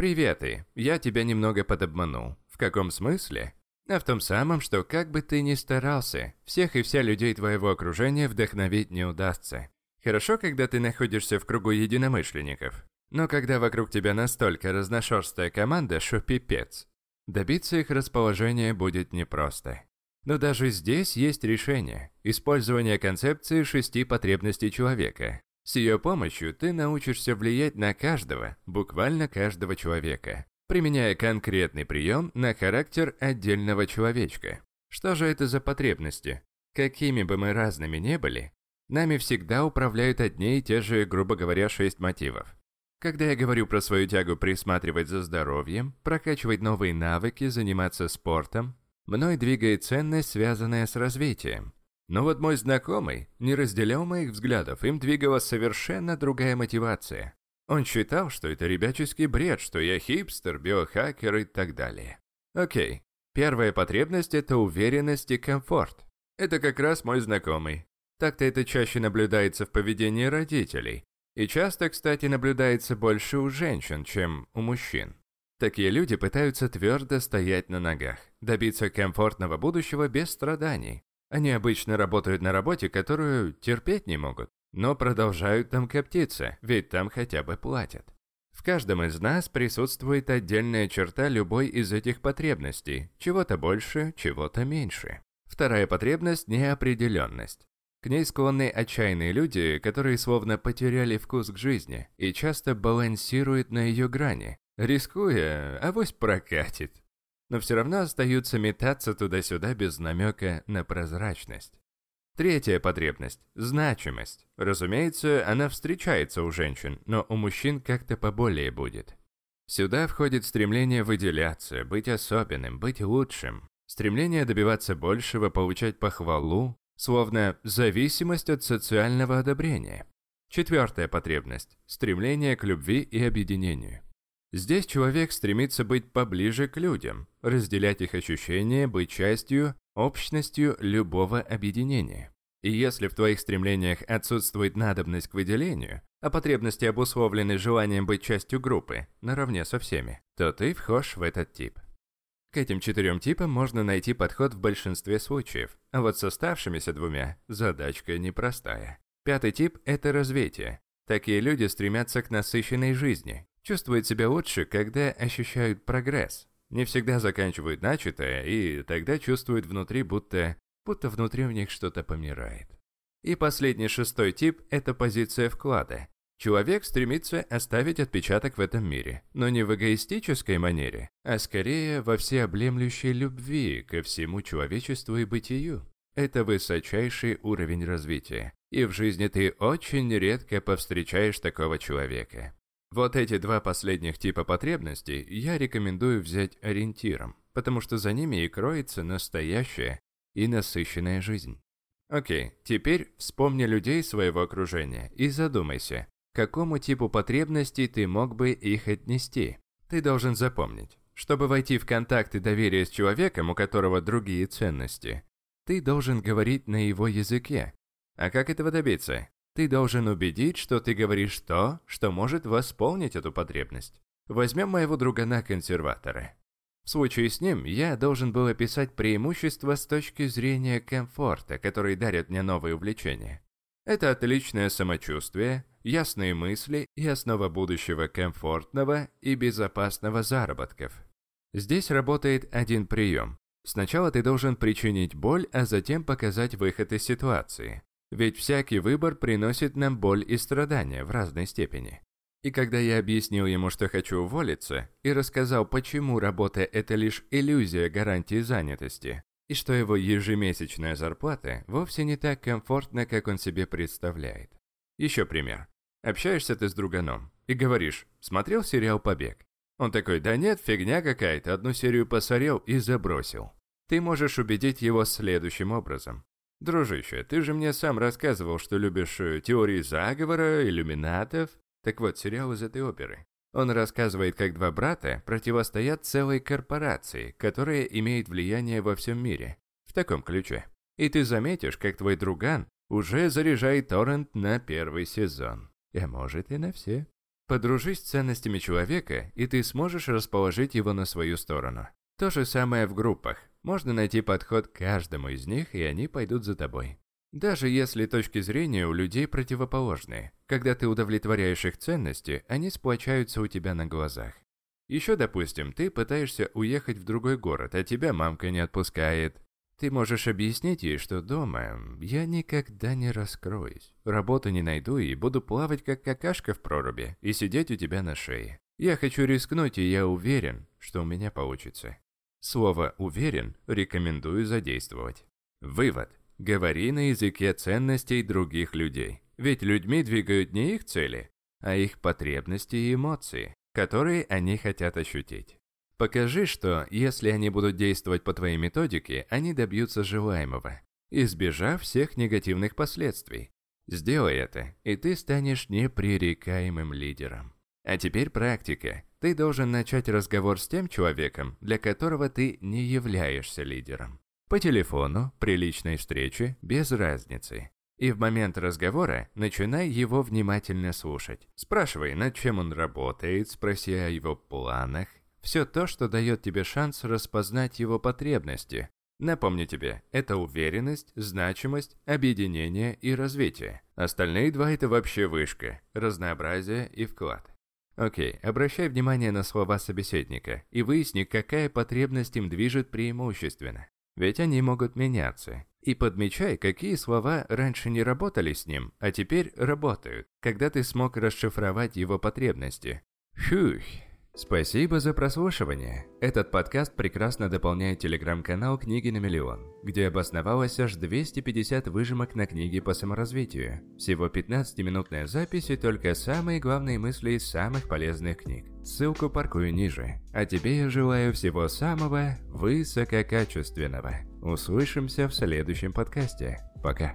«Привет, и я тебя немного подобманул. В каком смысле?» А в том самом, что как бы ты ни старался, всех и вся людей твоего окружения вдохновить не удастся. Хорошо, когда ты находишься в кругу единомышленников. Но когда вокруг тебя настолько разношерстная команда, что пипец. Добиться их расположения будет непросто. Но даже здесь есть решение – использование концепции шести потребностей человека. С ее помощью ты научишься влиять на каждого, буквально каждого человека, применяя конкретный прием на характер отдельного человечка. Что же это за потребности? Какими бы мы разными не были, нами всегда управляют одни и те же, грубо говоря, шесть мотивов. Когда я говорю про свою тягу присматривать за здоровьем, прокачивать новые навыки, заниматься спортом, мной двигает ценность, связанная с развитием. Но вот мой знакомый не разделял моих взглядов, им двигала совершенно другая мотивация. Он считал, что это ребяческий бред, что я хипстер, биохакер и так далее. Окей. Первая потребность – это уверенность и комфорт. Это как раз мой знакомый. Так-то это чаще наблюдается в поведении родителей. И часто, кстати, наблюдается больше у женщин, чем у мужчин. Такие люди пытаются твердо стоять на ногах, добиться комфортного будущего без страданий. Они обычно работают на работе, которую терпеть не могут, но продолжают там коптиться, ведь там хотя бы платят. В каждом из нас присутствует отдельная черта любой из этих потребностей, чего-то больше, чего-то меньше. Вторая потребность – неопределенность. К ней склонны отчаянные люди, которые словно потеряли вкус к жизни и часто балансируют на ее грани, рискуя, авось прокатит. Но все равно остаются метаться туда-сюда без намека на прозрачность. Третья потребность – значимость. Разумеется, она встречается у женщин, но у мужчин как-то поболее будет. Сюда входит стремление выделяться, быть особенным, быть лучшим. Стремление добиваться большего, получать похвалу, словно зависимость от социального одобрения. Четвертая потребность – стремление к любви и объединению. Здесь человек стремится быть поближе к людям, разделять их ощущения, быть частью общностью любого объединения. И если в твоих стремлениях отсутствует надобность к выделению, а потребности обусловлены желанием быть частью группы, наравне со всеми, то ты вхож в этот тип. К этим четырем типам можно найти подход в большинстве случаев, а вот с оставшимися двумя задачка непростая. Пятый тип – это развитие. Такие люди стремятся к насыщенной жизни, чувствуют себя лучше, когда ощущают прогресс, не всегда заканчивают начатое, и тогда чувствуют внутри, будто, будто внутри у них что-то помирает. И последний шестой тип – это позиция вклада. Человек стремится оставить отпечаток в этом мире, но не в эгоистической манере, а скорее во всеобъемлющей любви ко всему человечеству и бытию. Это высочайший уровень развития, и в жизни ты очень редко повстречаешь такого человека. Вот эти два последних типа потребностей я рекомендую взять ориентиром, потому что за ними и кроется настоящая и насыщенная жизнь. Окей, теперь вспомни людей своего окружения и задумайся, к какому типу потребностей ты мог бы их отнести. Ты должен запомнить, чтобы войти в контакт и доверие с человеком, у которого другие ценности, ты должен говорить на его языке. А как этого добиться? Ты должен убедить, что ты говоришь то, что может восполнить эту потребность. Возьмем моего другана-консерватора. В случае с ним я должен был описать преимущества с точки зрения комфорта, которые дарят мне новые увлечения. Это отличное самочувствие, ясные мысли и основа будущего комфортного и безопасного заработков. Здесь работает один прием. Сначала ты должен причинить боль, а затем показать выход из ситуации. Ведь всякий выбор приносит нам боль и страдания в разной степени. И когда я объяснил ему, что хочу уволиться, и рассказал, почему работа – это лишь иллюзия гарантии занятости, и что его ежемесячная зарплата вовсе не так комфортна, как он себе представляет. Еще пример. Общаешься ты с друганом и говоришь, смотрел сериал «Побег». Он такой, да нет, фигня какая-то, одну серию посорел и забросил. Ты можешь убедить его следующим образом. «Дружище, ты же мне сам рассказывал, что любишь э, теории заговора, иллюминатов. Так вот, сериал из этой оперы. Он рассказывает, как два брата противостоят целой корпорации, которая имеет влияние во всем мире. В таком ключе. И ты заметишь, как твой друган уже заряжает торрент на первый сезон. А может и на все. Подружись с ценностями человека, и ты сможешь расположить его на свою сторону. То же самое в группах. Можно найти подход к каждому из них, и они пойдут за тобой. Даже если точки зрения у людей противоположные, когда ты удовлетворяешь их ценности, они сплочаются у тебя на глазах. Еще, допустим, ты пытаешься уехать в другой город, а тебя мамка не отпускает. Ты можешь объяснить ей, что дома я никогда не раскроюсь, работу не найду и буду плавать как какашка в проруби и сидеть у тебя на шее. Я хочу рискнуть, и я уверен, что у меня получится. Слово «уверен» рекомендую задействовать. Вывод. Говори на языке ценностей других людей. Ведь людьми двигают не их цели, а их потребности и эмоции, которые они хотят ощутить. Покажи, что если они будут действовать по твоей методике, они добьются желаемого, избежав всех негативных последствий. Сделай это, и ты станешь непререкаемым лидером. А теперь практика. Ты должен начать разговор с тем человеком, для которого ты не являешься лидером. По телефону, при личной встрече, без разницы. И в момент разговора начинай его внимательно слушать. Спрашивай, над чем он работает, спроси о его планах. Все то, что дает тебе шанс распознать его потребности. Напомню тебе, это уверенность, значимость, объединение и развитие. Остальные два это вообще вышка, разнообразие и вклад. Окей, обращай внимание на слова собеседника и выясни, какая потребность им движет преимущественно ведь они могут меняться. И подмечай, какие слова раньше не работали с ним, а теперь работают, когда ты смог расшифровать его потребности. Фух. Спасибо за прослушивание. Этот подкаст прекрасно дополняет телеграм-канал «Книги на миллион», где обосновалось аж 250 выжимок на книги по саморазвитию. Всего 15-минутная запись и только самые главные мысли из самых полезных книг. Ссылку паркую ниже. А тебе я желаю всего самого высококачественного. Услышимся в следующем подкасте. Пока.